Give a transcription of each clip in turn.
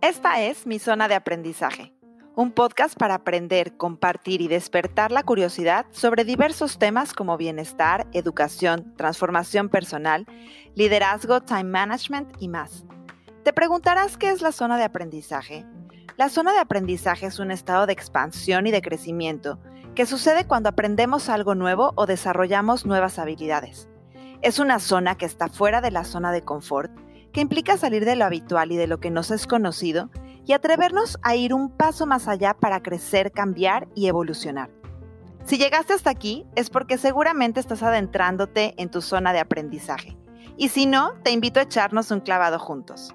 Esta es mi zona de aprendizaje, un podcast para aprender, compartir y despertar la curiosidad sobre diversos temas como bienestar, educación, transformación personal, liderazgo, time management y más. Te preguntarás qué es la zona de aprendizaje. La zona de aprendizaje es un estado de expansión y de crecimiento que sucede cuando aprendemos algo nuevo o desarrollamos nuevas habilidades. Es una zona que está fuera de la zona de confort implica salir de lo habitual y de lo que nos es conocido y atrevernos a ir un paso más allá para crecer, cambiar y evolucionar. Si llegaste hasta aquí es porque seguramente estás adentrándote en tu zona de aprendizaje. Y si no, te invito a echarnos un clavado juntos.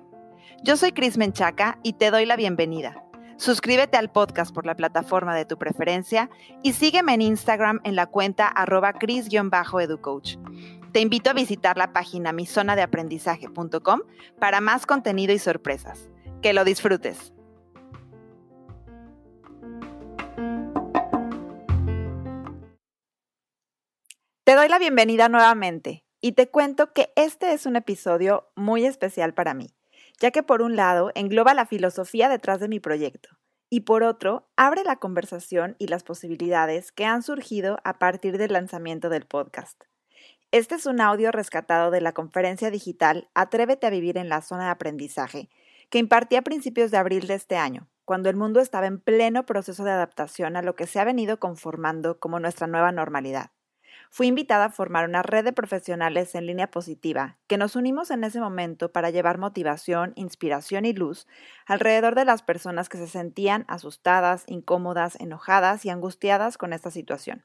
Yo soy Cris Menchaca y te doy la bienvenida. Suscríbete al podcast por la plataforma de tu preferencia y sígueme en Instagram en la cuenta arroba cris-educoach. Te invito a visitar la página mizonadeaprendizaje.com para más contenido y sorpresas. Que lo disfrutes. Te doy la bienvenida nuevamente y te cuento que este es un episodio muy especial para mí, ya que por un lado engloba la filosofía detrás de mi proyecto y por otro abre la conversación y las posibilidades que han surgido a partir del lanzamiento del podcast. Este es un audio rescatado de la conferencia digital Atrévete a vivir en la zona de aprendizaje, que impartí a principios de abril de este año, cuando el mundo estaba en pleno proceso de adaptación a lo que se ha venido conformando como nuestra nueva normalidad. Fui invitada a formar una red de profesionales en línea positiva, que nos unimos en ese momento para llevar motivación, inspiración y luz alrededor de las personas que se sentían asustadas, incómodas, enojadas y angustiadas con esta situación.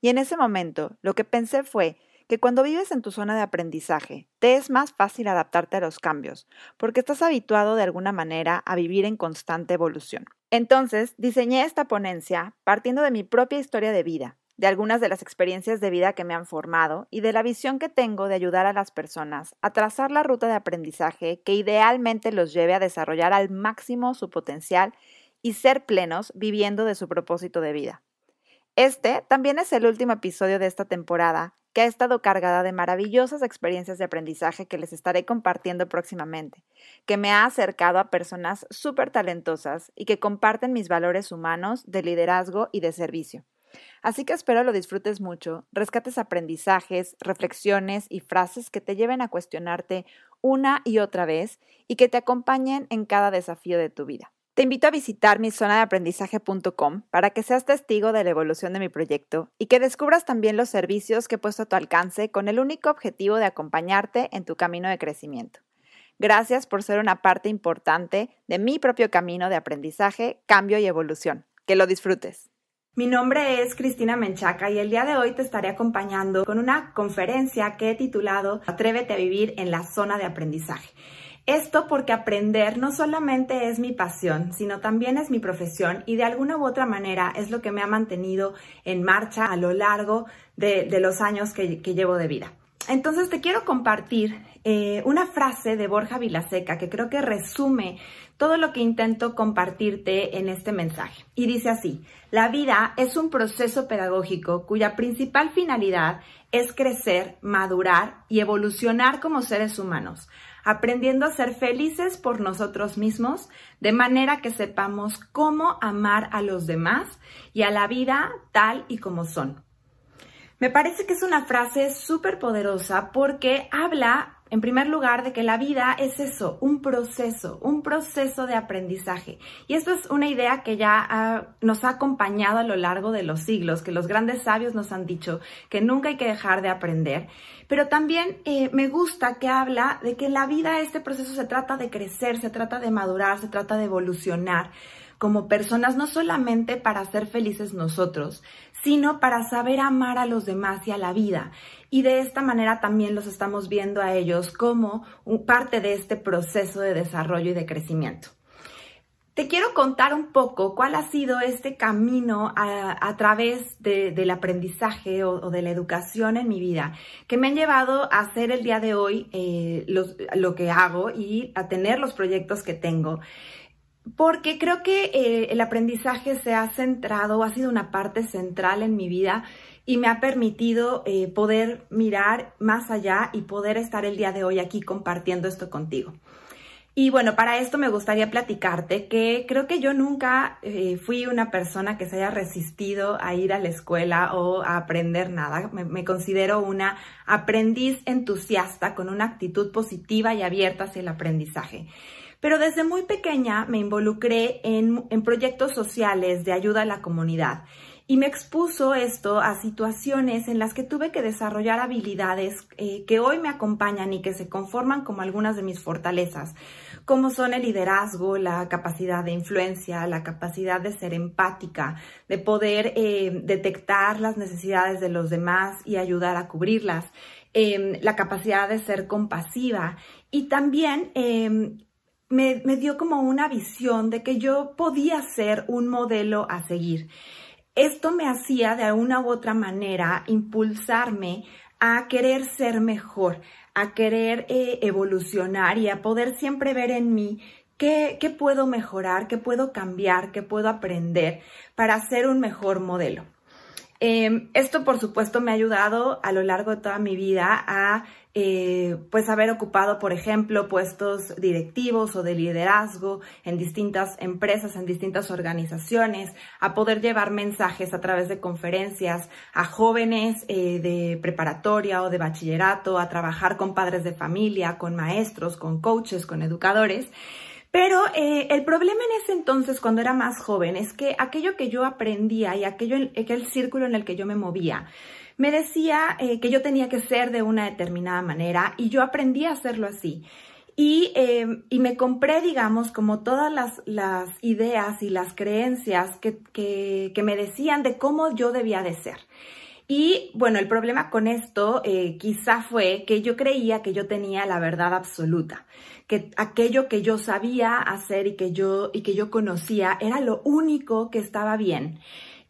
Y en ese momento lo que pensé fue que cuando vives en tu zona de aprendizaje, te es más fácil adaptarte a los cambios, porque estás habituado de alguna manera a vivir en constante evolución. Entonces, diseñé esta ponencia partiendo de mi propia historia de vida, de algunas de las experiencias de vida que me han formado y de la visión que tengo de ayudar a las personas a trazar la ruta de aprendizaje que idealmente los lleve a desarrollar al máximo su potencial y ser plenos viviendo de su propósito de vida. Este también es el último episodio de esta temporada que ha estado cargada de maravillosas experiencias de aprendizaje que les estaré compartiendo próximamente, que me ha acercado a personas súper talentosas y que comparten mis valores humanos de liderazgo y de servicio. Así que espero lo disfrutes mucho, rescates aprendizajes, reflexiones y frases que te lleven a cuestionarte una y otra vez y que te acompañen en cada desafío de tu vida. Te invito a visitar mi zona de aprendizaje.com para que seas testigo de la evolución de mi proyecto y que descubras también los servicios que he puesto a tu alcance con el único objetivo de acompañarte en tu camino de crecimiento. Gracias por ser una parte importante de mi propio camino de aprendizaje, cambio y evolución. Que lo disfrutes. Mi nombre es Cristina Menchaca y el día de hoy te estaré acompañando con una conferencia que he titulado Atrévete a vivir en la zona de aprendizaje. Esto porque aprender no solamente es mi pasión, sino también es mi profesión y de alguna u otra manera es lo que me ha mantenido en marcha a lo largo de, los años que, llevo de vida. Entonces te quiero compartir eh, una frase de Borja Vilaseca que creo que resume todo lo que intento compartirte en este mensaje. Y dice así, la vida es un proceso pedagógico cuya principal finalidad es crecer, madurar y evolucionar como seres humanos aprendiendo a ser felices por nosotros mismos, de manera que sepamos cómo amar a los demás y a la vida tal y como son. Me parece que es una frase súper poderosa porque habla en primer lugar, de que la vida es eso, un proceso, un proceso de aprendizaje. Y esto es una idea que ya nos ha acompañado a lo largo de los siglos, que los grandes sabios nos han dicho que nunca hay que dejar de aprender. Pero también eh, me gusta que habla de que la vida, este proceso se trata de crecer, se trata de madurar, se trata de evolucionar como personas, no solamente para ser felices nosotros, sino para saber amar a los demás y a la vida. Y de esta manera también los estamos viendo a ellos como parte de este proceso de desarrollo y de crecimiento. Te quiero contar un poco cuál ha sido este camino a, través del aprendizaje o, de la educación en mi vida, que me han llevado a hacer el día de hoy eh, lo que hago y a tener los proyectos que tengo porque creo que eh, el aprendizaje se ha centrado, ha sido una parte central en mi vida y me ha permitido eh, poder mirar más allá y poder estar el día de hoy aquí compartiendo esto contigo. Y bueno, para esto me gustaría platicarte que creo que yo nunca eh, fui una persona que se haya resistido a ir a la escuela o a aprender nada. Me, me, considero una aprendiz entusiasta con una actitud positiva y abierta hacia el aprendizaje. Pero desde muy pequeña me involucré en, proyectos sociales de ayuda a la comunidad y me expuso esto a situaciones en las que tuve que desarrollar habilidades eh, que hoy me acompañan y que se conforman como algunas de mis fortalezas, como son el liderazgo, la capacidad de influencia, la capacidad de ser empática, de poder eh, detectar las necesidades de los demás y ayudar a cubrirlas, em, la capacidad de ser compasiva y también em, me, me dio como una visión de que yo podía ser un modelo a seguir. Esto me hacía de una u otra manera impulsarme a querer ser mejor, a querer eh, evolucionar y a poder siempre ver en mí qué, qué puedo mejorar, qué puedo cambiar, qué puedo aprender para ser un mejor modelo. Em, esto, por supuesto, me ha ayudado a lo largo de toda mi vida a eh, pues haber ocupado, por ejemplo, puestos directivos o de liderazgo en distintas empresas, en distintas organizaciones, a poder llevar mensajes a través de conferencias a jóvenes eh, de preparatoria o de bachillerato, a trabajar con padres de familia, con maestros, con coaches, con educadores. Pero eh, el problema en ese entonces, cuando era más joven, es que aquello que yo aprendía y aquello, aquel círculo en el que yo me movía, me decía eh, que yo tenía que ser de una determinada manera y yo aprendí a hacerlo así. Y, em, y me compré, digamos, como todas las, ideas y las creencias que, que, que, me decían de cómo yo debía de ser. Y bueno, el problema con esto eh, quizá fue que yo creía que yo tenía la verdad absoluta que aquello que yo sabía hacer y que yo, y que yo conocía era lo único que estaba bien.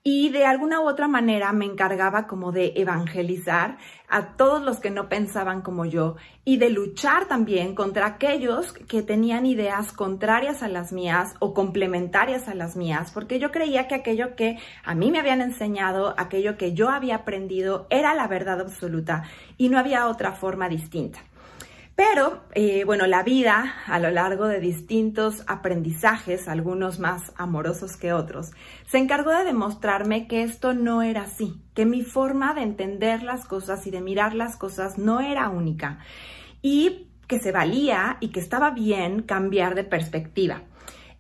Y de alguna u otra manera me encargaba como de evangelizar a todos los que no pensaban como yo y de luchar también contra aquellos que tenían ideas contrarias a las mías o complementarias a las mías, porque yo creía que aquello que a mí me habían enseñado, aquello que yo había aprendido, era la verdad absoluta y no había otra forma distinta. Pero, eh, bueno, la vida a lo largo de distintos aprendizajes, algunos más amorosos que otros, se encargó de demostrarme que esto no era así, que mi forma de entender las cosas y de mirar las cosas no era única y que se valía y que estaba bien cambiar de perspectiva.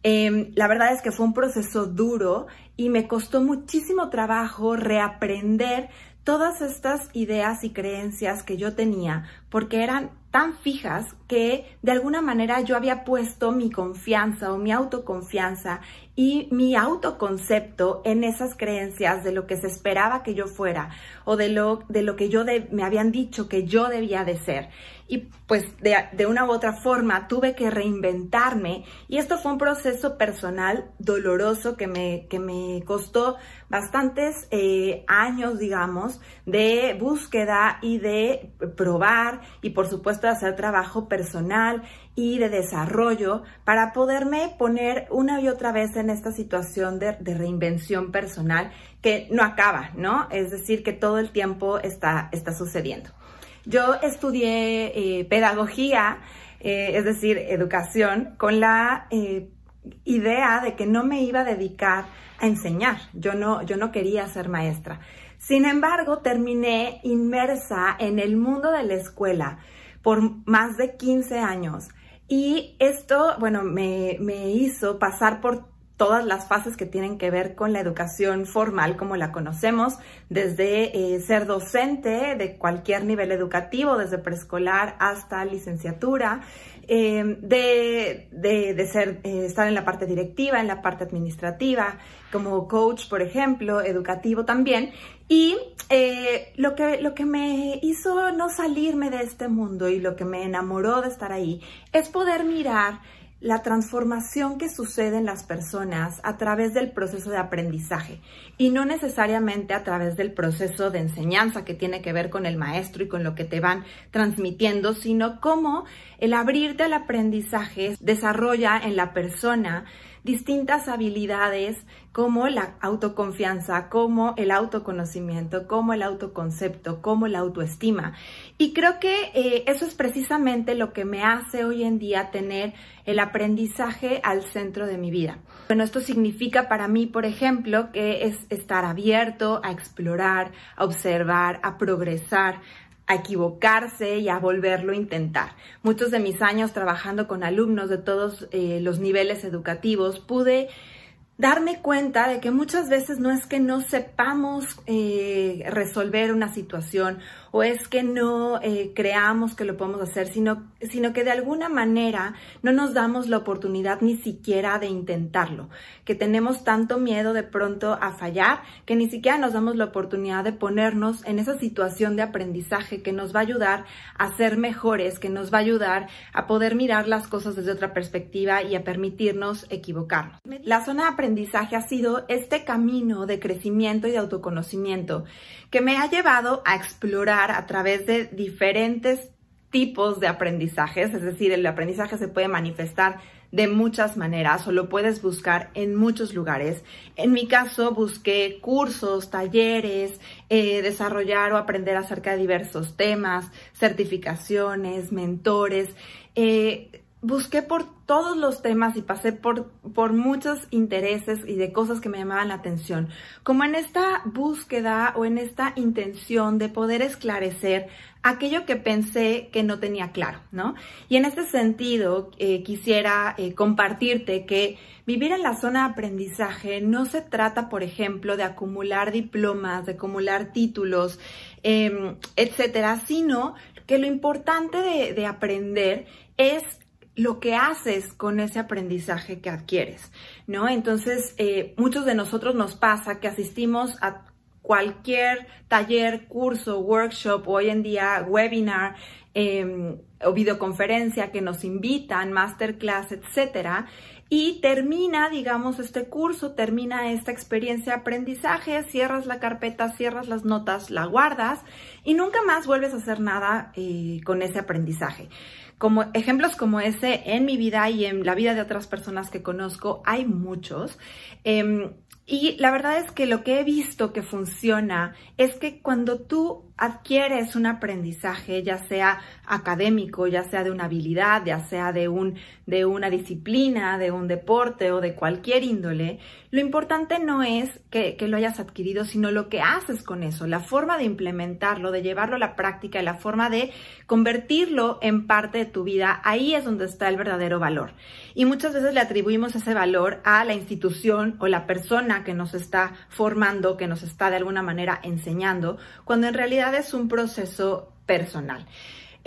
Em, la verdad es que fue un proceso duro y me costó muchísimo trabajo reaprender todas estas ideas y creencias que yo tenía, porque eran tan fijas que de alguna manera yo había puesto mi confianza o mi autoconfianza y mi autoconcepto en esas creencias de lo que se esperaba que yo fuera o de lo, de lo que yo me habían dicho que yo debía de ser y pues de, una u otra forma tuve que reinventarme y esto fue un proceso personal doloroso que me, que me costó bastantes eh, años, digamos, de búsqueda y de probar y por supuesto de hacer trabajo personal y de desarrollo para poderme poner una y otra vez en esta situación de, de reinvención personal que no acaba, ¿no? Es decir, que todo el tiempo está, está sucediendo. Yo estudié eh, pedagogía, eh, es decir, educación, con la eh, idea de que no me iba a dedicar a enseñar. Yo no, yo no quería ser maestra. Sin embargo, terminé inmersa en el mundo de la escuela por más de 15 años. Y esto, bueno, me, me hizo pasar por todas las fases que tienen que ver con la educación formal como la conocemos, desde eh, ser docente de cualquier nivel educativo, desde preescolar hasta licenciatura, eh, de, de, ser, eh, estar en la parte directiva, en la parte administrativa, como coach, por ejemplo, educativo también. Y lo, que, lo que me hizo no salirme de este mundo y lo que me enamoró de estar ahí es poder mirar la transformación que sucede en las personas a través del proceso de aprendizaje y no necesariamente a través del proceso de enseñanza que tiene que ver con el maestro y con lo que te van transmitiendo, sino cómo el abrirte al aprendizaje desarrolla en la persona distintas habilidades como la autoconfianza, como el autoconocimiento, como el autoconcepto, como la autoestima. Y creo que eh, eso es precisamente lo que me hace hoy en día tener el aprendizaje al centro de mi vida. Bueno, esto significa para mí, por ejemplo, que es estar abierto a explorar, a observar, a progresar, a equivocarse y a volverlo a intentar. Muchos de mis años trabajando con alumnos de todos eh, los niveles educativos pude darme cuenta de que muchas veces no es que no sepamos eh, resolver una situación o es que no eh, creamos que lo podemos hacer, sino, sino que de alguna manera no nos damos la oportunidad ni siquiera de intentarlo, que tenemos tanto miedo de pronto a fallar que ni siquiera nos damos la oportunidad de ponernos en esa situación de aprendizaje que nos va a ayudar a ser mejores, que nos va a ayudar a poder mirar las cosas desde otra perspectiva y a permitirnos equivocarnos. La zona de aprendizaje ha sido este camino de crecimiento y de autoconocimiento que me ha llevado a explorar a través de diferentes tipos de aprendizajes, es decir, el aprendizaje se puede manifestar de muchas maneras o lo puedes buscar en muchos lugares. En mi caso, busqué cursos, talleres, eh, desarrollar o aprender acerca de diversos temas, certificaciones, mentores. Eh, busqué por todos los temas y pasé por, por muchos intereses y de cosas que me llamaban la atención, como en esta búsqueda o en esta intención de poder esclarecer aquello que pensé que no tenía claro, ¿no? Y en este sentido, eh, quisiera eh, compartirte que vivir en la zona de aprendizaje no se trata, por ejemplo, de acumular diplomas, de acumular títulos, em, etcétera, sino que lo importante de, de aprender es lo que haces con ese aprendizaje que adquieres, ¿no? Entonces, eh, muchos de nosotros nos pasa que asistimos a cualquier taller, curso, workshop, hoy en día webinar em, o videoconferencia que nos invitan, masterclass, etcétera, y termina, digamos, este curso, termina esta experiencia de aprendizaje, cierras la carpeta, cierras las notas, la guardas y nunca más vuelves a hacer nada eh, con ese aprendizaje. Como ejemplos como ese en mi vida y en la vida de otras personas que conozco, hay muchos. Em, y la verdad es que lo que he visto que funciona es que cuando tú adquieres un aprendizaje, ya sea académico, ya sea de una habilidad, ya sea de, un, de una disciplina, de un deporte o de cualquier índole, lo importante no es que, que, lo hayas adquirido, sino lo que haces con eso, la forma de implementarlo, de llevarlo a la práctica la forma de convertirlo en parte de tu vida, ahí es donde está el verdadero valor. Y muchas veces le atribuimos ese valor a la institución o la persona que nos está formando, que nos está de alguna manera enseñando, cuando en realidad es un proceso personal.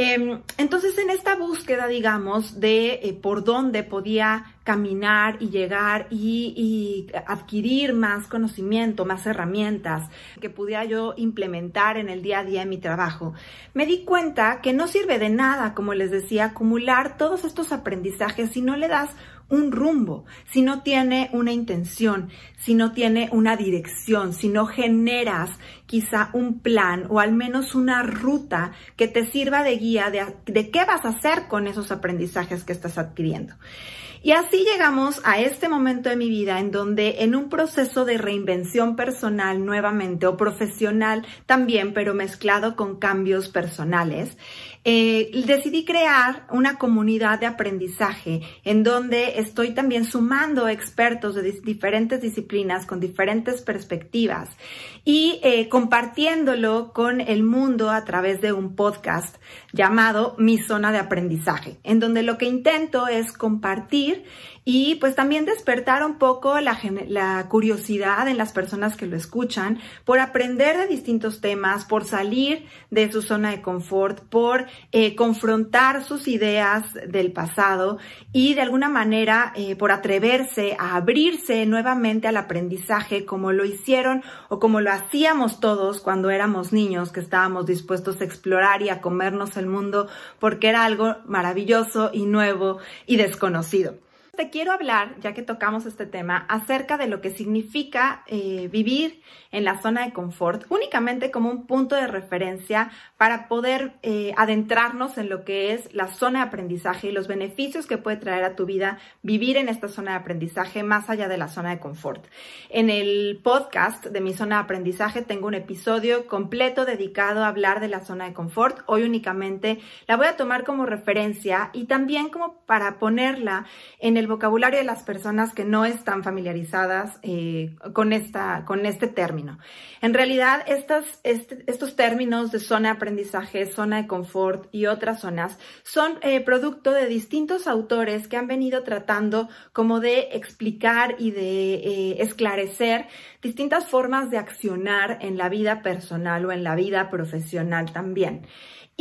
Em, entonces, en esta búsqueda, digamos, de eh, por dónde podía caminar y llegar y, y, adquirir más conocimiento, más herramientas que pudiera yo implementar en el día a día en mi trabajo, me di cuenta que no sirve de nada, como les decía, acumular todos estos aprendizajes si no le das un rumbo, si no tiene una intención, si no tiene una dirección, si no generas quizá un plan o al menos una ruta que te sirva de guía de, de qué vas a hacer con esos aprendizajes que estás adquiriendo. Y así llegamos a este momento de mi vida en donde en un proceso de reinvención personal nuevamente o profesional también, pero mezclado con cambios personales, eh, decidí crear una comunidad de aprendizaje en donde estoy también sumando expertos de diferentes disciplinas con diferentes perspectivas y eh, compartiéndolo con el mundo a través de un podcast llamado Mi Zona de Aprendizaje, en donde lo que intento es compartir y pues también despertar un poco la, la, curiosidad en las personas que lo escuchan por aprender de distintos temas, por salir de su zona de confort, por eh, confrontar sus ideas del pasado y de alguna manera eh, por atreverse a abrirse nuevamente al aprendizaje como lo hicieron o como lo hacíamos todos cuando éramos niños que estábamos dispuestos a explorar y a comernos el mundo porque era algo maravilloso y nuevo y desconocido te quiero hablar, ya que tocamos este tema, acerca de lo que significa eh, vivir en la zona de confort, únicamente como un punto de referencia para poder eh, adentrarnos en lo que es la zona de aprendizaje y los beneficios que puede traer a tu vida vivir en esta zona de aprendizaje más allá de la zona de confort. En el podcast de mi zona de aprendizaje tengo un episodio completo dedicado a hablar de la zona de confort. Hoy únicamente la voy a tomar como referencia y también como para ponerla en el vocabulario de las personas que no están familiarizadas eh, con, esta, con este término. En realidad, estas, este, estos términos de zona de aprendizaje, zona de confort y otras zonas son eh, producto de distintos autores que han venido tratando como de explicar y de eh, esclarecer distintas formas de accionar en la vida personal o en la vida profesional también.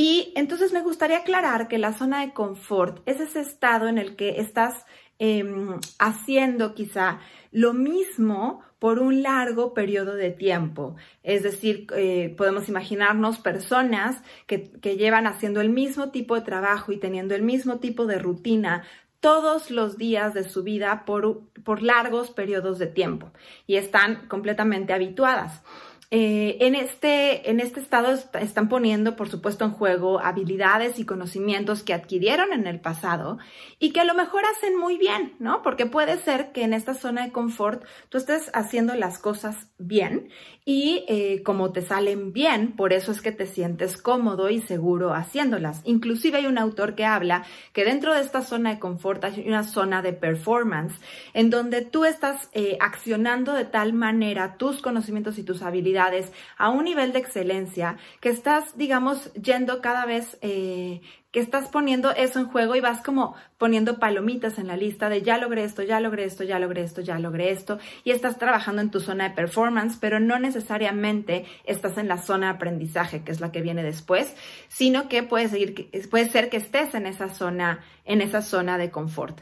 Y entonces me gustaría aclarar que la zona de confort es ese estado en el que estás Em, haciendo quizá lo mismo por un largo periodo de tiempo. Es decir, eh, podemos imaginarnos personas que, llevan haciendo el mismo tipo de trabajo y teniendo el mismo tipo de rutina todos los días de su vida por, por largos periodos de tiempo y están completamente habituadas. Eh, en, este, en este estado están poniendo, por supuesto, en juego habilidades y conocimientos que adquirieron en el pasado y que a lo mejor hacen muy bien, ¿no? Porque puede ser que en esta zona de confort tú estés haciendo las cosas bien y eh, como te salen bien, por eso es que te sientes cómodo y seguro haciéndolas. Inclusive hay un autor que habla que dentro de esta zona de confort hay una zona de performance en donde tú estás eh, accionando de tal manera tus conocimientos y tus habilidades a un nivel de excelencia que estás, digamos, yendo cada vez, eh, que estás poniendo eso en juego y vas como poniendo palomitas en la lista de ya logré esto, ya logré esto, ya logré esto, ya logré esto, y estás trabajando en tu zona de performance, pero no necesariamente estás en la zona de aprendizaje, que es la que viene después, sino que puede, puede ser que estés en esa zona, en esa zona de confort.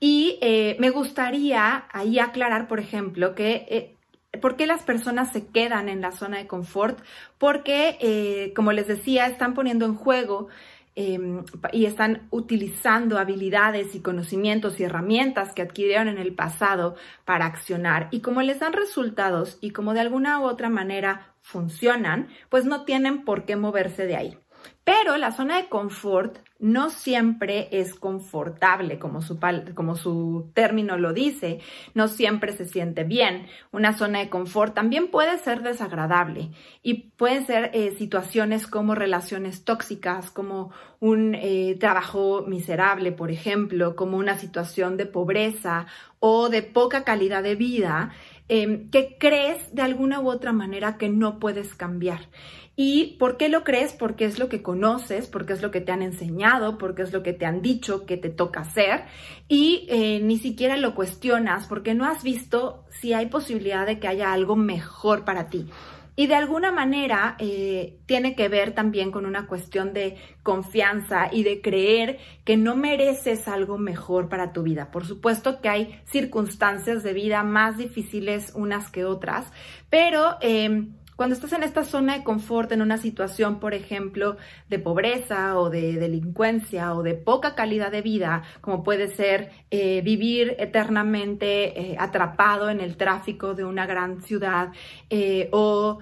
Y eh, me gustaría ahí aclarar, por ejemplo, que eh, ¿Por qué las personas se quedan en la zona de confort? Porque, eh, como les decía, están poniendo en juego em, y están utilizando habilidades y conocimientos y herramientas que adquirieron en el pasado para accionar. Y como les dan resultados y como de alguna u otra manera funcionan, pues no tienen por qué moverse de ahí. Pero la zona de confort no siempre es confortable, como su, término lo dice, no siempre se siente bien. Una zona de confort también puede ser desagradable y pueden ser eh, situaciones como relaciones tóxicas, como un eh, trabajo miserable, por ejemplo, como una situación de pobreza o de poca calidad de vida, em, que crees de alguna u otra manera que no puedes cambiar. ¿Y por qué lo crees? Porque es lo que conoces, porque es lo que te han enseñado, porque es lo que te han dicho que te toca hacer y eh, ni siquiera lo cuestionas porque no has visto si hay posibilidad de que haya algo mejor para ti. Y de alguna manera eh, tiene que ver también con una cuestión de confianza y de creer que no mereces algo mejor para tu vida. Por supuesto que hay circunstancias de vida más difíciles unas que otras, pero... Eh, cuando estás en esta zona de confort, en una situación, por ejemplo, de pobreza o de delincuencia o de poca calidad de vida, como puede ser eh, vivir eternamente eh, atrapado en el tráfico de una gran ciudad eh, o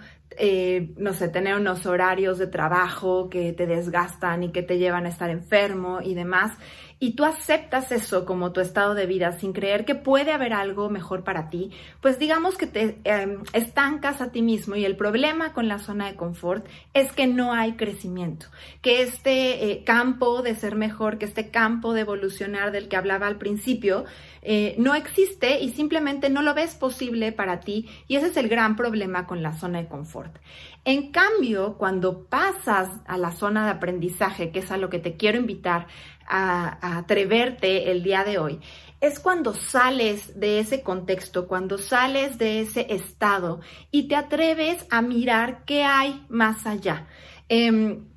no sé, tener unos horarios de trabajo que te desgastan y que te llevan a estar enfermo y demás, y tú aceptas eso como tu estado de vida sin creer que puede haber algo mejor para ti, pues digamos que te em, estancas a ti mismo y el problema con la zona de confort es que no hay crecimiento, que este eh, campo de ser mejor, que este campo de evolucionar del que hablaba al principio, eh, no existe y simplemente no lo ves posible para ti y ese es el gran problema con la zona de confort. En cambio, cuando pasas a la zona de aprendizaje, que es a lo que te quiero invitar a, atreverte el día de hoy, es cuando sales de ese contexto, cuando sales de ese estado y te atreves a mirar qué hay más allá. Em,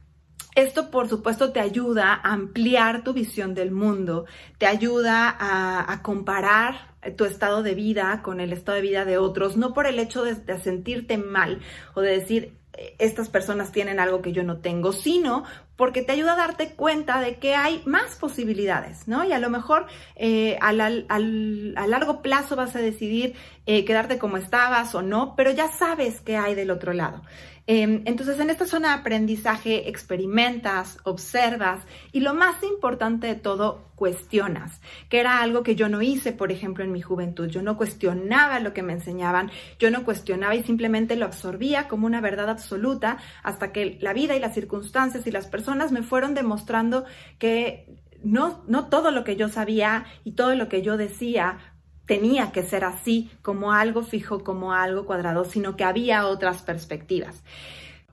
esto, por supuesto, te ayuda a ampliar tu visión del mundo, te ayuda a, comparar tu estado de vida con el estado de vida de otros, no por el hecho de, sentirte mal o de decir, estas personas tienen algo que yo no tengo, sino porque te ayuda a darte cuenta de que hay más posibilidades, ¿no? Y a lo mejor eh, a largo plazo vas a decidir eh, quedarte como estabas o no, pero ya sabes qué hay del otro lado. Em, entonces, en esta zona de aprendizaje experimentas, observas y lo más importante de todo, cuestionas, que era algo que yo no hice, por ejemplo, en mi juventud. Yo no cuestionaba lo que me enseñaban, yo no cuestionaba y simplemente lo absorbía como una verdad absoluta hasta que la vida y las circunstancias y las personas me fueron demostrando que no, no todo lo que yo sabía y todo lo que yo decía tenía que ser así, como algo fijo, como algo cuadrado, sino que había otras perspectivas.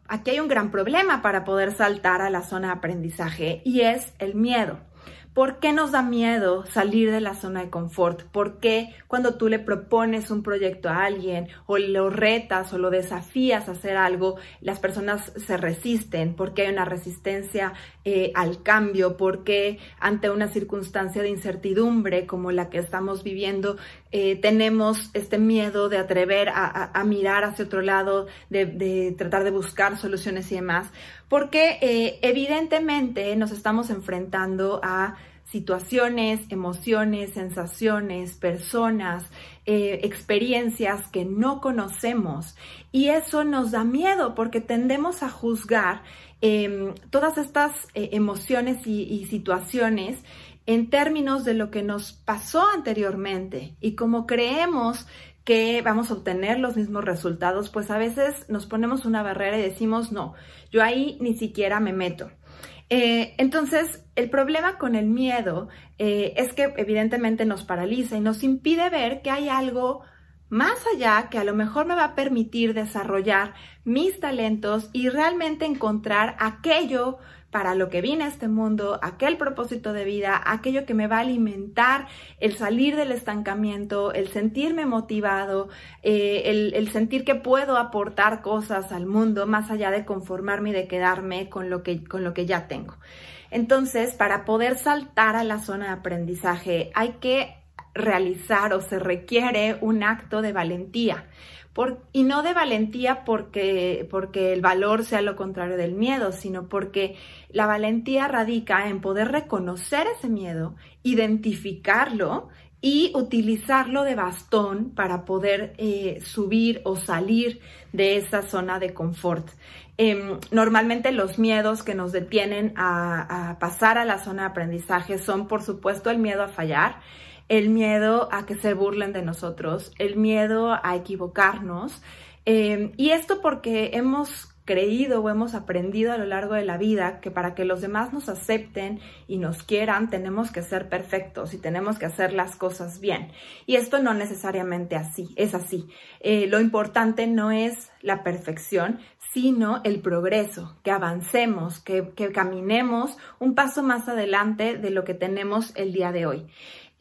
Aquí hay un gran problema para poder saltar a la zona de aprendizaje y es el miedo. ¿Por qué nos da miedo salir de la zona de confort? ¿Por qué cuando tú le propones un proyecto a alguien o lo retas o lo desafías a hacer algo, las personas se resisten? ¿Por qué hay una resistencia eh, al cambio? ¿Por qué ante una circunstancia de incertidumbre como la que estamos viviendo eh, tenemos este miedo de atrever a, mirar hacia otro lado, de, tratar de buscar soluciones y demás? Porque eh, evidentemente nos estamos enfrentando a situaciones, emociones, sensaciones, personas, eh, experiencias que no conocemos. Y eso nos da miedo porque tendemos a juzgar em, todas estas eh, emociones y, situaciones en términos de lo que nos pasó anteriormente. Y como creemos que vamos a obtener los mismos resultados, pues a veces nos ponemos una barrera y decimos, no, yo ahí ni siquiera me meto. Eh, entonces, el problema con el miedo eh, es que evidentemente nos paraliza y nos impide ver que hay algo más allá que a lo mejor me va a permitir desarrollar mis talentos y realmente encontrar aquello para lo que vine a este mundo, aquel propósito de vida, aquello que me va a alimentar, el salir del estancamiento, el sentirme motivado, eh, el, sentir que puedo aportar cosas al mundo más allá de conformarme y de quedarme con lo que, con lo que ya tengo. Entonces, para poder saltar a la zona de aprendizaje hay que realizar o se requiere un acto de valentía y no de valentía porque, porque el valor sea lo contrario del miedo, sino porque la valentía radica en poder reconocer ese miedo, identificarlo y utilizarlo de bastón para poder eh, subir o salir de esa zona de confort. Em, normalmente los miedos que nos detienen a pasar a la zona de aprendizaje son, por supuesto, el miedo a fallar, el miedo a que se burlen de nosotros, el miedo a equivocarnos. Eh, y esto porque hemos creído o hemos aprendido a lo largo de la vida que para que los demás nos acepten y nos quieran tenemos que ser perfectos y tenemos que hacer las cosas bien. Y esto no necesariamente así, es así. Eh, lo importante no es la perfección, sino el progreso, que avancemos, que, que caminemos un paso más adelante de lo que tenemos el día de hoy.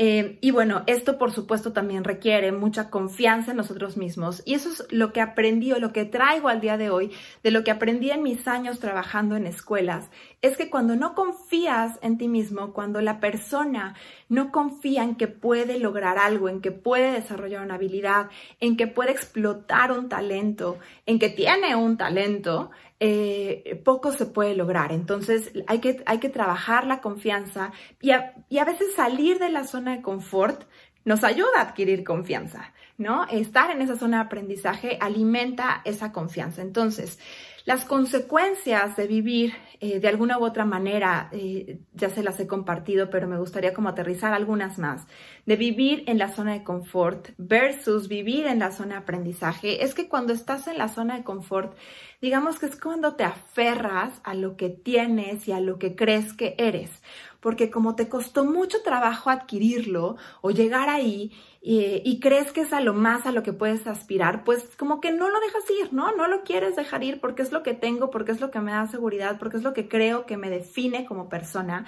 Eh, y bueno, esto por supuesto también requiere mucha confianza en nosotros mismos. Y eso es lo que aprendí o lo que traigo al día de hoy, de lo que aprendí en mis años trabajando en escuelas, es que cuando no confías en ti mismo, cuando la persona no confía en que puede lograr algo, en que puede desarrollar una habilidad, en que puede explotar un talento, en que tiene un talento, eh, poco se puede lograr. Entonces hay que, hay que trabajar la confianza y a, y a veces salir de la zona de confort nos ayuda a adquirir confianza, ¿no? Estar en esa zona de aprendizaje alimenta esa confianza. Entonces, las consecuencias de vivir eh, de alguna u otra manera, eh, ya se las he compartido, pero me gustaría como aterrizar algunas más, de vivir en la zona de confort versus vivir en la zona de aprendizaje, es que cuando estás en la zona de confort, digamos que es cuando te aferras a lo que tienes y a lo que crees que eres porque como te costó mucho trabajo adquirirlo o llegar ahí y, crees que es a lo más a lo que puedes aspirar, pues como que no lo dejas ir, ¿no? No lo quieres dejar ir porque es lo que tengo, porque es lo que me da seguridad, porque es lo que creo que me define como persona.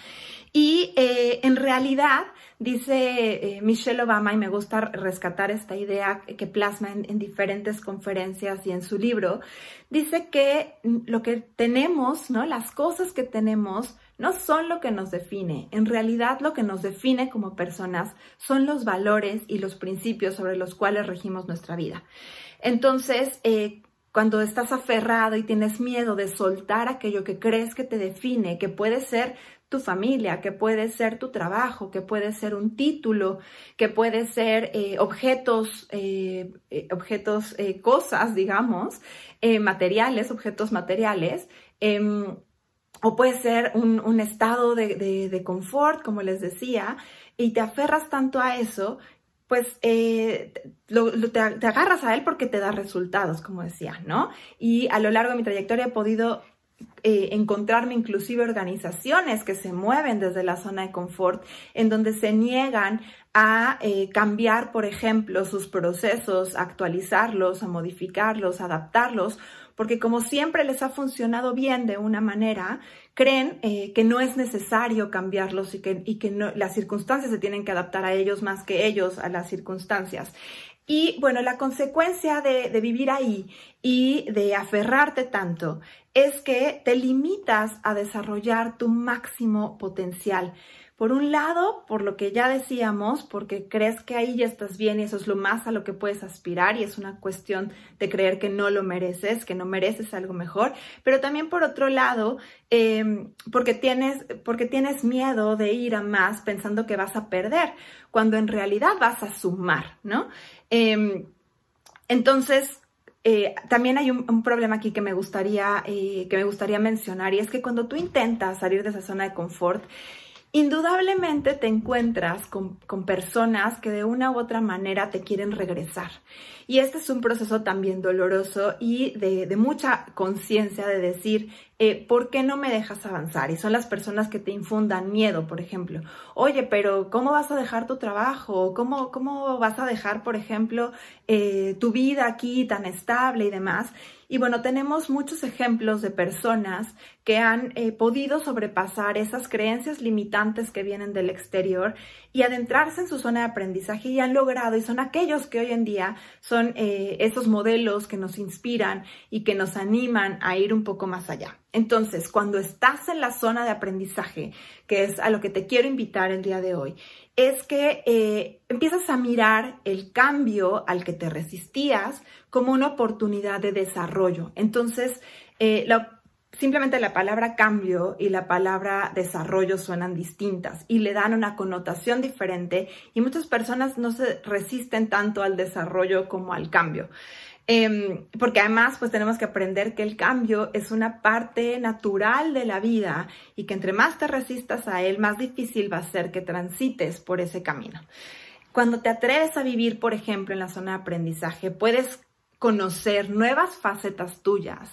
Y eh, en realidad, dice eh, Michelle Obama, y me gusta rescatar esta idea que plasma en, en diferentes conferencias y en su libro, dice que lo que tenemos, ¿no? Las cosas que tenemos, no son lo que nos define. En realidad lo que nos define como personas son los valores y los principios sobre los cuales regimos nuestra vida. Entonces, eh, cuando estás aferrado y tienes miedo de soltar aquello que crees que te define, que puede ser tu familia, que puede ser tu trabajo, que puede ser un título, que puede ser eh, objetos, eh, objetos, cosas, digamos, materiales, objetos materiales, em, o puede ser un, estado de, confort, como les decía, y te aferras tanto a eso, pues te, te, agarras a él porque te da resultados, como decía, ¿no? Y a lo largo de mi trayectoria he podido eh, encontrarme inclusive organizaciones que se mueven desde la zona de confort, en donde se niegan a eh, cambiar, por ejemplo, sus procesos, actualizarlos, a modificarlos, adaptarlos, porque como siempre les ha funcionado bien de una manera, creen eh, que no es necesario cambiarlos y que, y que las circunstancias se tienen que adaptar a ellos más que ellos a las circunstancias. Y bueno, la consecuencia de, vivir ahí y de aferrarte tanto es que te limitas a desarrollar tu máximo potencial. Por un lado, por lo que ya decíamos, porque crees que ahí ya estás bien y eso es lo más a lo que puedes aspirar y es una cuestión de creer que no lo mereces, que no mereces algo mejor, pero también por otro lado, em, porque, tienes, porque tienes miedo de ir a más pensando que vas a perder, cuando en realidad vas a sumar, ¿no? Em, entonces, eh, también hay un, problema aquí que me, gustaría, eh, que me gustaría mencionar y es que cuando tú intentas salir de esa zona de confort, indudablemente te encuentras con, personas que de una u otra manera te quieren regresar. Y este es un proceso también doloroso y de, mucha conciencia de decir, eh, ¿por qué no me dejas avanzar? Y son las personas que te infundan miedo, por ejemplo. Oye, pero ¿cómo vas a dejar tu trabajo? ¿Cómo, cómo vas a dejar, por ejemplo, eh, tu vida aquí tan estable y demás? Y bueno, tenemos muchos ejemplos de personas que han eh, podido sobrepasar esas creencias limitantes que vienen del exterior y adentrarse en su zona de aprendizaje y han logrado, y son aquellos que hoy en día son eh, esos modelos que nos inspiran y que nos animan a ir un poco más allá. Entonces, cuando estás en la zona de aprendizaje, que es a lo que te quiero invitar el día de hoy, es que eh, empiezas a mirar el cambio al que te resistías como una oportunidad de desarrollo. Entonces, eh, simplemente la palabra cambio y la palabra desarrollo suenan distintas y le dan una connotación diferente y muchas personas no se resisten tanto al desarrollo como al cambio. Em, porque además pues tenemos que aprender que el cambio es una parte natural de la vida y que entre más te resistas a él, más difícil va a ser que transites por ese camino. Cuando te atreves a vivir, por ejemplo, en la zona de aprendizaje, puedes conocer nuevas facetas tuyas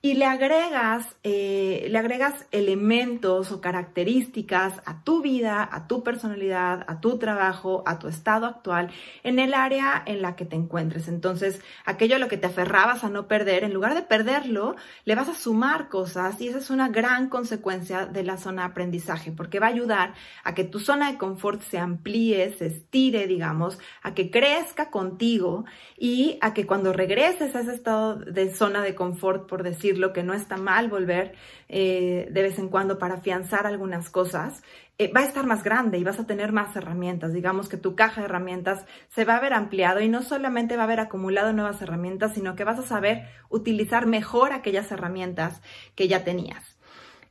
y le agregas, eh, le agregas elementos o características a tu vida, a tu personalidad, a tu trabajo, a tu estado actual, en el área en la que te encuentres. Entonces, aquello a lo que te aferrabas a no perder, en lugar de perderlo, le vas a sumar cosas y esa es una gran consecuencia de la zona de aprendizaje, porque va a ayudar a que tu zona de confort se amplíe, se estire, digamos, a que crezca contigo y a que cuando regreses a ese estado de zona de confort, por decir, lo que no está mal volver eh, de vez en cuando para afianzar algunas cosas, eh, va a estar más grande y vas a tener más herramientas. Digamos que tu caja de herramientas se va a ver ampliado y no solamente va a haber acumulado nuevas herramientas, sino que vas a saber utilizar mejor aquellas herramientas que ya tenías.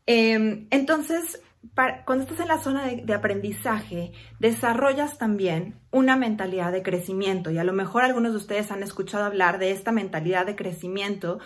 Em, entonces, cuando estás en la zona de, aprendizaje, desarrollas también una mentalidad de crecimiento y a lo mejor algunos de ustedes han escuchado hablar de esta mentalidad de crecimiento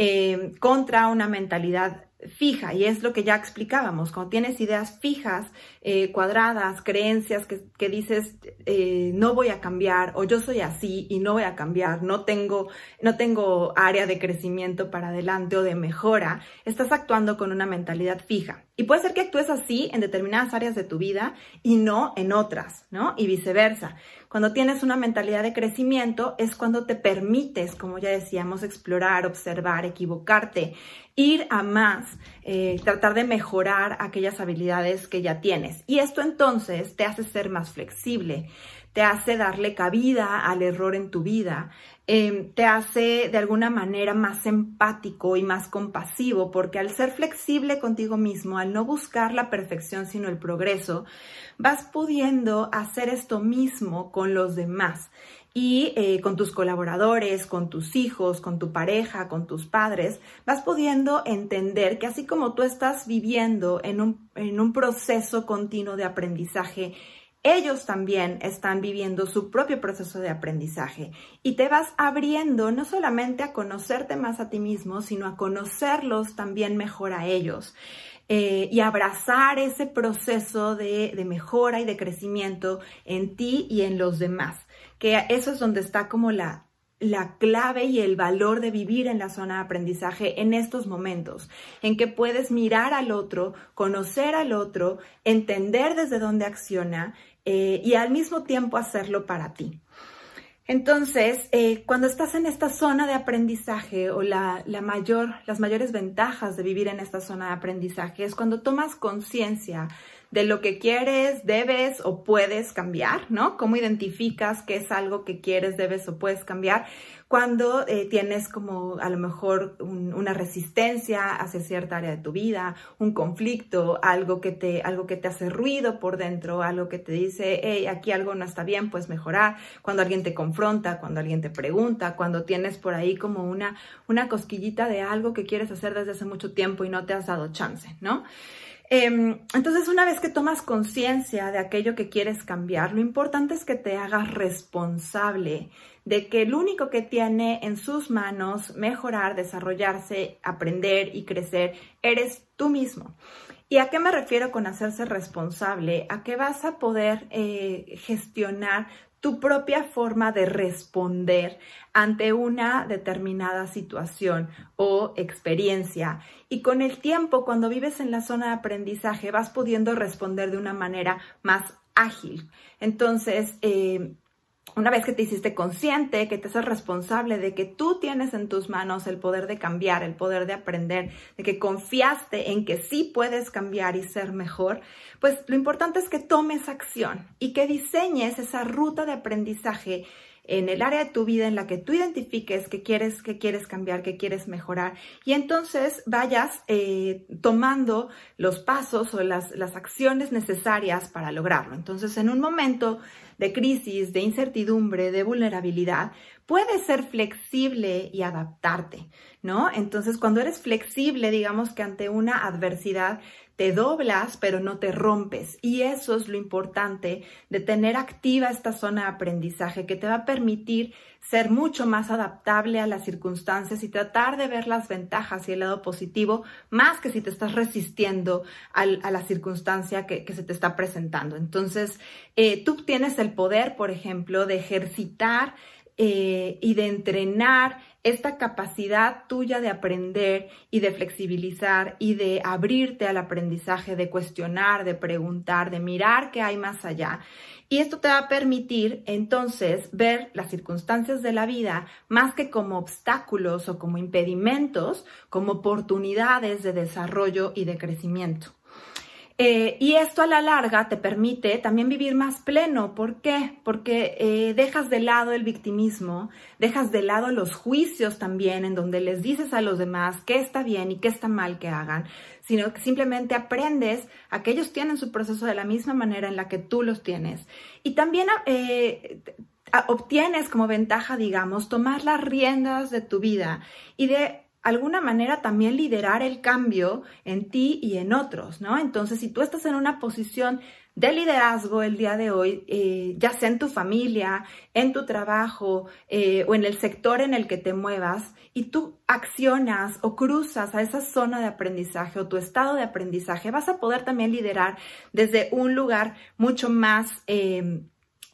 eh, contra una mentalidad fija y es lo que ya explicábamos, cuando tienes ideas fijas, eh, cuadradas, creencias que, dices eh, no voy a cambiar o yo soy así y no voy a cambiar, no tengo, no tengo área de crecimiento para adelante o de mejora, estás actuando con una mentalidad fija. Y puede ser que actúes así en determinadas áreas de tu vida y no en otras, ¿no? Y viceversa. Cuando tienes una mentalidad de crecimiento es cuando te permites, como ya decíamos, explorar, observar, equivocarte, ir a más, eh, tratar de mejorar aquellas habilidades que ya tienes. Y esto entonces te hace ser más flexible, te hace darle cabida al error en tu vida, em, te hace de alguna manera más empático y más compasivo, porque al ser flexible contigo mismo, al no buscar la perfección sino el progreso, vas pudiendo hacer esto mismo con los demás. y eh, con tus colaboradores, con tus hijos, con tu pareja, con tus padres, vas pudiendo entender que así como tú estás viviendo en un, en un proceso continuo de aprendizaje, ellos también están viviendo su propio proceso de aprendizaje. Y te vas abriendo no solamente a conocerte más a ti mismo, sino a conocerlos también mejor a ellos. Eh, y abrazar ese proceso de, mejora y de crecimiento en ti y en los demás, que eso es donde está como la, la clave y el valor de vivir en la zona de aprendizaje en estos momentos, en que puedes mirar al otro, conocer al otro, entender desde dónde acciona eh, y al mismo tiempo hacerlo para ti. Entonces, eh, cuando estás en esta zona de aprendizaje o la, mayor, las mayores ventajas de vivir en esta zona de aprendizaje es cuando tomas conciencia de lo que quieres, debes o puedes cambiar, ¿no? Cómo identificas qué es algo que quieres, debes o puedes cambiar cuando eh, tienes como a lo mejor una resistencia hacia cierta área de tu vida, un conflicto, algo que te, algo que te hace ruido por dentro, algo que te dice, hey, aquí algo no está bien, pues mejorar, cuando alguien te confronta, cuando alguien te pregunta, cuando tienes por ahí como una, una cosquillita de algo que quieres hacer desde hace mucho tiempo y no te has dado chance, ¿no? Em, entonces, una vez que tomas conciencia de aquello que quieres cambiar, lo importante es que te hagas responsable de que el único que tiene en sus manos mejorar, desarrollarse, aprender y crecer eres tú mismo. ¿Y a qué me refiero con hacerse responsable? A que vas a poder eh, gestionar tu propia forma de responder ante una determinada situación o experiencia. Y con el tiempo, cuando vives en la zona de aprendizaje, vas pudiendo responder de una manera más ágil. Entonces, eh, una vez que te hiciste consciente, que te haces responsable de que tú tienes en tus manos el poder de cambiar, el poder de aprender, de que confiaste en que sí puedes cambiar y ser mejor, pues lo importante es que tomes acción y que diseñes esa ruta de aprendizaje en el área de tu vida en la que tú identifiques que quieres, que quieres cambiar, que quieres mejorar y entonces vayas eh, tomando los pasos o las, las acciones necesarias para lograrlo. Entonces, en un momento de crisis, de incertidumbre, de vulnerabilidad, puedes ser flexible y adaptarte, ¿no? Entonces, cuando eres flexible, digamos que ante una adversidad, te doblas, pero no te rompes. Y eso es lo importante de tener activa esta zona de aprendizaje que te va a permitir ser mucho más adaptable a las circunstancias y tratar de ver las ventajas y el lado positivo, más que si te estás resistiendo a la circunstancia que, se te está presentando. Entonces, eh, tú tienes el poder, por ejemplo, de ejercitar eh, y de entrenar esta capacidad tuya de aprender y de flexibilizar y de abrirte al aprendizaje, de cuestionar, de preguntar, de mirar qué hay más allá. Y esto te va a permitir entonces ver las circunstancias de la vida más que como obstáculos o como impedimentos, como oportunidades de desarrollo y de crecimiento. Eh, y esto a la larga te permite también vivir más pleno. ¿Por qué? Porque eh, dejas de lado el victimismo, dejas de lado los juicios también, en donde les dices a los demás qué está bien y qué está mal que hagan, sino que simplemente aprendes a que ellos tienen su proceso de la misma manera en la que tú los tienes. Y también eh, obtienes como ventaja, digamos, tomar las riendas de tu vida y de alguna manera también liderar el cambio en ti y en otros, ¿no? Entonces, si tú estás en una posición de liderazgo el día de hoy, eh, ya sea en tu familia, en tu trabajo eh, o en el sector en el que te muevas, y tú accionas o cruzas a esa zona de aprendizaje o tu estado de aprendizaje, vas a poder también liderar desde un lugar mucho más... Eh,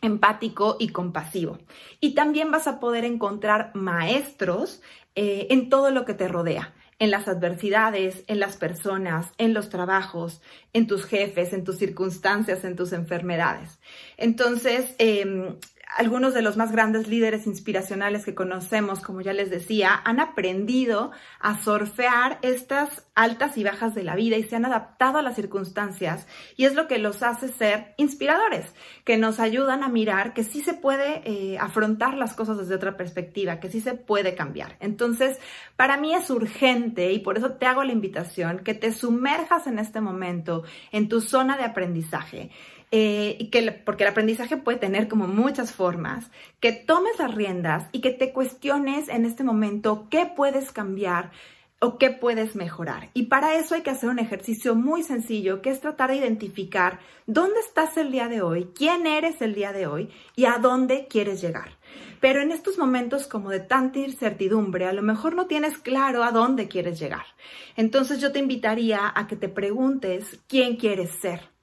empático y compasivo. Y también vas a poder encontrar maestros eh, en todo lo que te rodea, en las adversidades, en las personas, en los trabajos, en tus jefes, en tus circunstancias, en tus enfermedades. Entonces, em, algunos de los más grandes líderes inspiracionales que conocemos, como ya les decía, han aprendido a surfear estas altas y bajas de la vida y se han adaptado a las circunstancias y es lo que los hace ser inspiradores, que nos ayudan a mirar que sí se puede eh, afrontar las cosas desde otra perspectiva, que sí se puede cambiar. Entonces, para mí es urgente y por eso te hago la invitación que te sumerjas en este momento en tu zona de aprendizaje eh, y que, porque el aprendizaje puede tener como muchas formas, que tomes las riendas y que te cuestiones en este momento qué puedes cambiar, o qué puedes mejorar. Y para eso hay que hacer un ejercicio muy sencillo, que es tratar de identificar dónde estás el día de hoy, quién eres el día de hoy y a dónde quieres llegar. Pero en estos momentos como de tanta incertidumbre, a lo mejor no tienes claro a dónde quieres llegar. Entonces yo te invitaría a que te preguntes quién quieres ser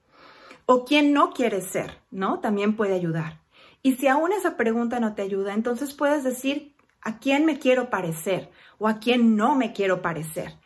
o quién no quieres ser, ¿no? También puede ayudar. Y si aún esa pregunta no te ayuda, entonces puedes decir a quién me quiero parecer o a quién no me quiero parecer.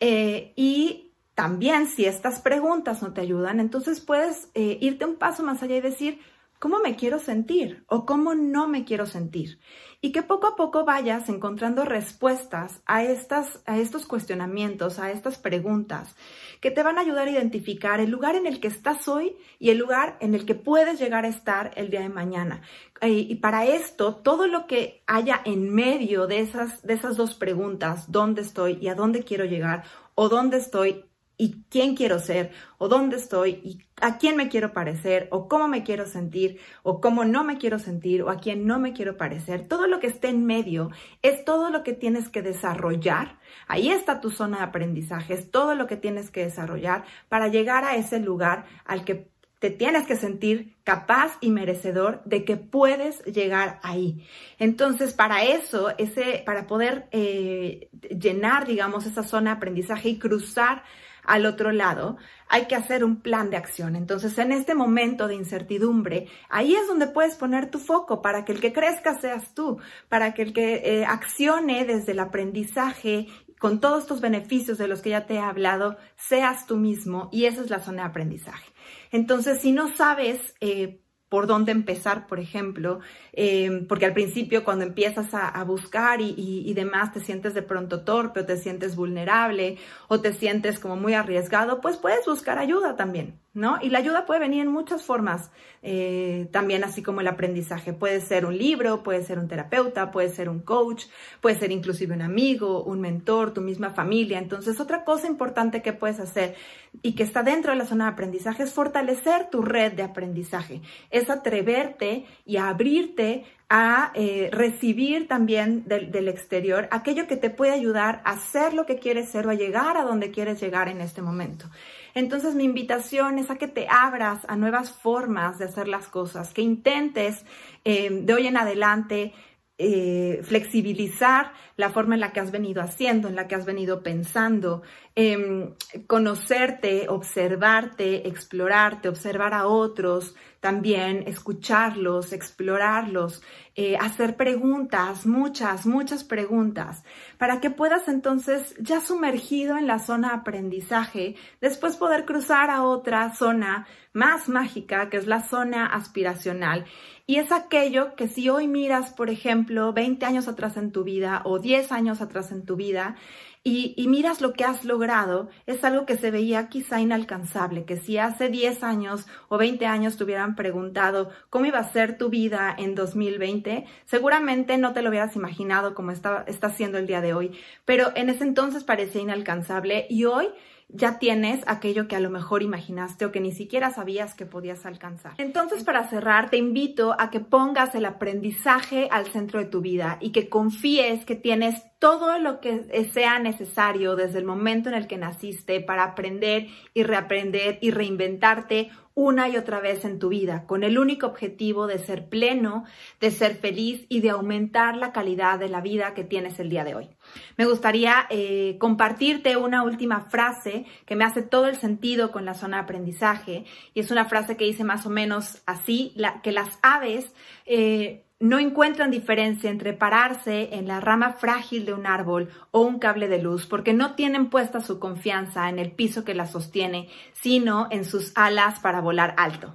Eh, y también si estas preguntas no te ayudan, entonces puedes eh, irte un paso más allá y decir, cómo me quiero sentir o cómo no me quiero sentir. Y que poco a poco vayas encontrando respuestas a, estas, a estos cuestionamientos, a estas preguntas, que te van a ayudar a identificar el lugar en el que estás hoy y el lugar en el que puedes llegar a estar el día de mañana. Y para esto, todo lo que haya en medio de esas, de esas dos preguntas, ¿dónde estoy y a dónde quiero llegar? o dónde estoy y quién quiero ser, o dónde estoy, y a quién me quiero parecer, o cómo me quiero sentir, o cómo no me quiero sentir, o a quién no me quiero parecer. Todo lo que esté en medio es todo lo que tienes que desarrollar. Ahí está tu zona de aprendizaje, es todo lo que tienes que desarrollar para llegar a ese lugar al que te tienes que sentir capaz y merecedor de que puedes llegar ahí. Entonces, para eso, ese, para poder eh, llenar, digamos, esa zona de aprendizaje y cruzar al otro lado, hay que hacer un plan de acción. Entonces, en este momento de incertidumbre, ahí es donde puedes poner tu foco para que el que crezca seas tú, para que el que eh, accione desde el aprendizaje con todos estos beneficios de los que ya te he hablado, seas tú mismo y esa es la zona de aprendizaje. Entonces, si no sabes eh, por dónde empezar, por ejemplo, eh, porque al principio cuando empiezas a, buscar y, demás te sientes de pronto torpe o te sientes vulnerable o te sientes como muy arriesgado, pues puedes buscar ayuda también. ¿No? Y la ayuda puede venir en muchas formas, eh, también así como el aprendizaje. Puede ser un libro, puede ser un terapeuta, puede ser un coach, puede ser inclusive un amigo, un mentor, tu misma familia. Entonces, otra cosa importante que puedes hacer y que está dentro de la zona de aprendizaje es fortalecer tu red de aprendizaje, es atreverte y abrirte a eh, recibir también del, exterior aquello que te puede ayudar a ser lo que quieres ser o a llegar a donde quieres llegar en este momento. Entonces mi invitación es a que te abras a nuevas formas de hacer las cosas, que intentes eh, de hoy en adelante eh, flexibilizar la forma en la que has venido haciendo, en la que has venido pensando, em, conocerte, observarte, explorarte, observar a otros, también escucharlos, explorarlos, eh, hacer preguntas, muchas, muchas preguntas, para que puedas entonces, ya sumergido en la zona aprendizaje, después poder cruzar a otra zona más mágica, que es la zona aspiracional. Y es aquello que si hoy miras, por ejemplo, 20 años atrás en tu vida o 10 años atrás en tu vida, y, miras lo que has logrado, es algo que se veía quizá inalcanzable, que si hace 10 años o 20 años te hubieran preguntado cómo iba a ser tu vida en 2020, seguramente no te lo hubieras imaginado como está, está siendo el día de hoy, pero en ese entonces parecía inalcanzable y hoy ya tienes aquello que a lo mejor imaginaste o que ni siquiera sabías que podías alcanzar. Entonces, para cerrar, te invito a que pongas el aprendizaje al centro de tu vida y que confíes que tienes todo lo que sea necesario desde el momento en el que naciste para aprender y reaprender y reinventarte una y otra vez en tu vida, con el único objetivo de ser pleno, de ser feliz y de aumentar la calidad de la vida que tienes el día de hoy. Me gustaría eh, compartirte una última frase que me hace todo el sentido con la zona de aprendizaje y es una frase que dice más o menos así, que las aves eh, no encuentran diferencia entre pararse en la rama frágil de un árbol o un cable de luz porque no tienen puesta su confianza en el piso que la sostiene, sino en sus alas para volar alto.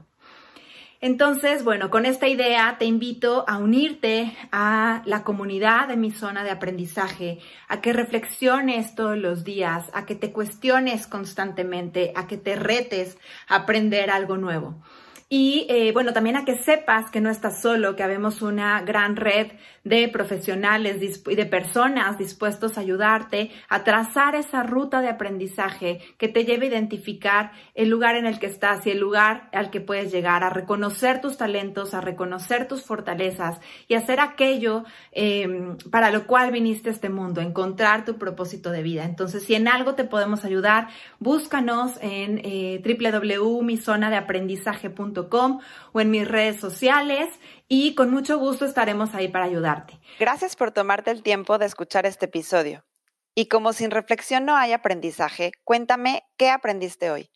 Entonces, bueno, con esta idea te invito a unirte a la comunidad de mi zona de aprendizaje, a que reflexiones todos los días, a que te cuestiones constantemente, a que te retes a aprender algo nuevo. Y eh, bueno, también a que sepas que no estás solo, que habemos una gran red de profesionales y de personas dispuestos a ayudarte a trazar esa ruta de aprendizaje que te lleve a identificar el lugar en el que estás y el lugar al que puedes llegar, a reconocer tus talentos, a reconocer tus fortalezas y hacer aquello em, para lo cual viniste a este mundo, encontrar tu propósito de vida. Entonces, si en algo te podemos ayudar, búscanos en eh, www.mizonadeaprendizaje.com o en mis redes sociales y con mucho gusto estaremos ahí para ayudarte. Gracias por tomarte el tiempo de escuchar este episodio. Y como sin reflexión no hay aprendizaje, cuéntame qué aprendiste hoy.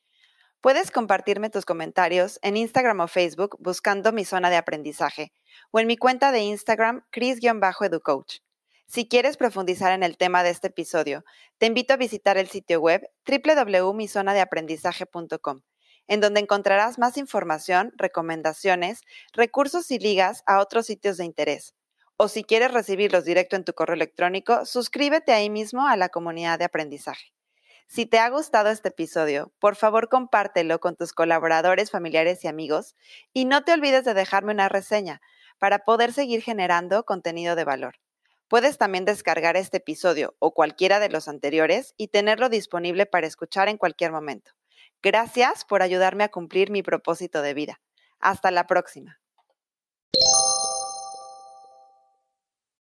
Puedes compartirme tus comentarios en Instagram o Facebook buscando mi zona de aprendizaje o en mi cuenta de Instagram chris-educoach. Si quieres profundizar en el tema de este episodio, te invito a visitar el sitio web www.mizonadeaprendizaje.com en donde encontrarás más información, recomendaciones, recursos y ligas a otros sitios de interés. O si quieres recibirlos directo en tu correo electrónico, suscríbete ahí mismo a la comunidad de aprendizaje. Si te ha gustado este episodio, por favor compártelo con tus colaboradores, familiares y amigos y no te olvides de dejarme una reseña para poder seguir generando contenido de valor. Puedes también descargar este episodio o cualquiera de los anteriores y tenerlo disponible para escuchar en cualquier momento. Gracias por ayudarme a cumplir mi propósito de vida. Hasta la próxima.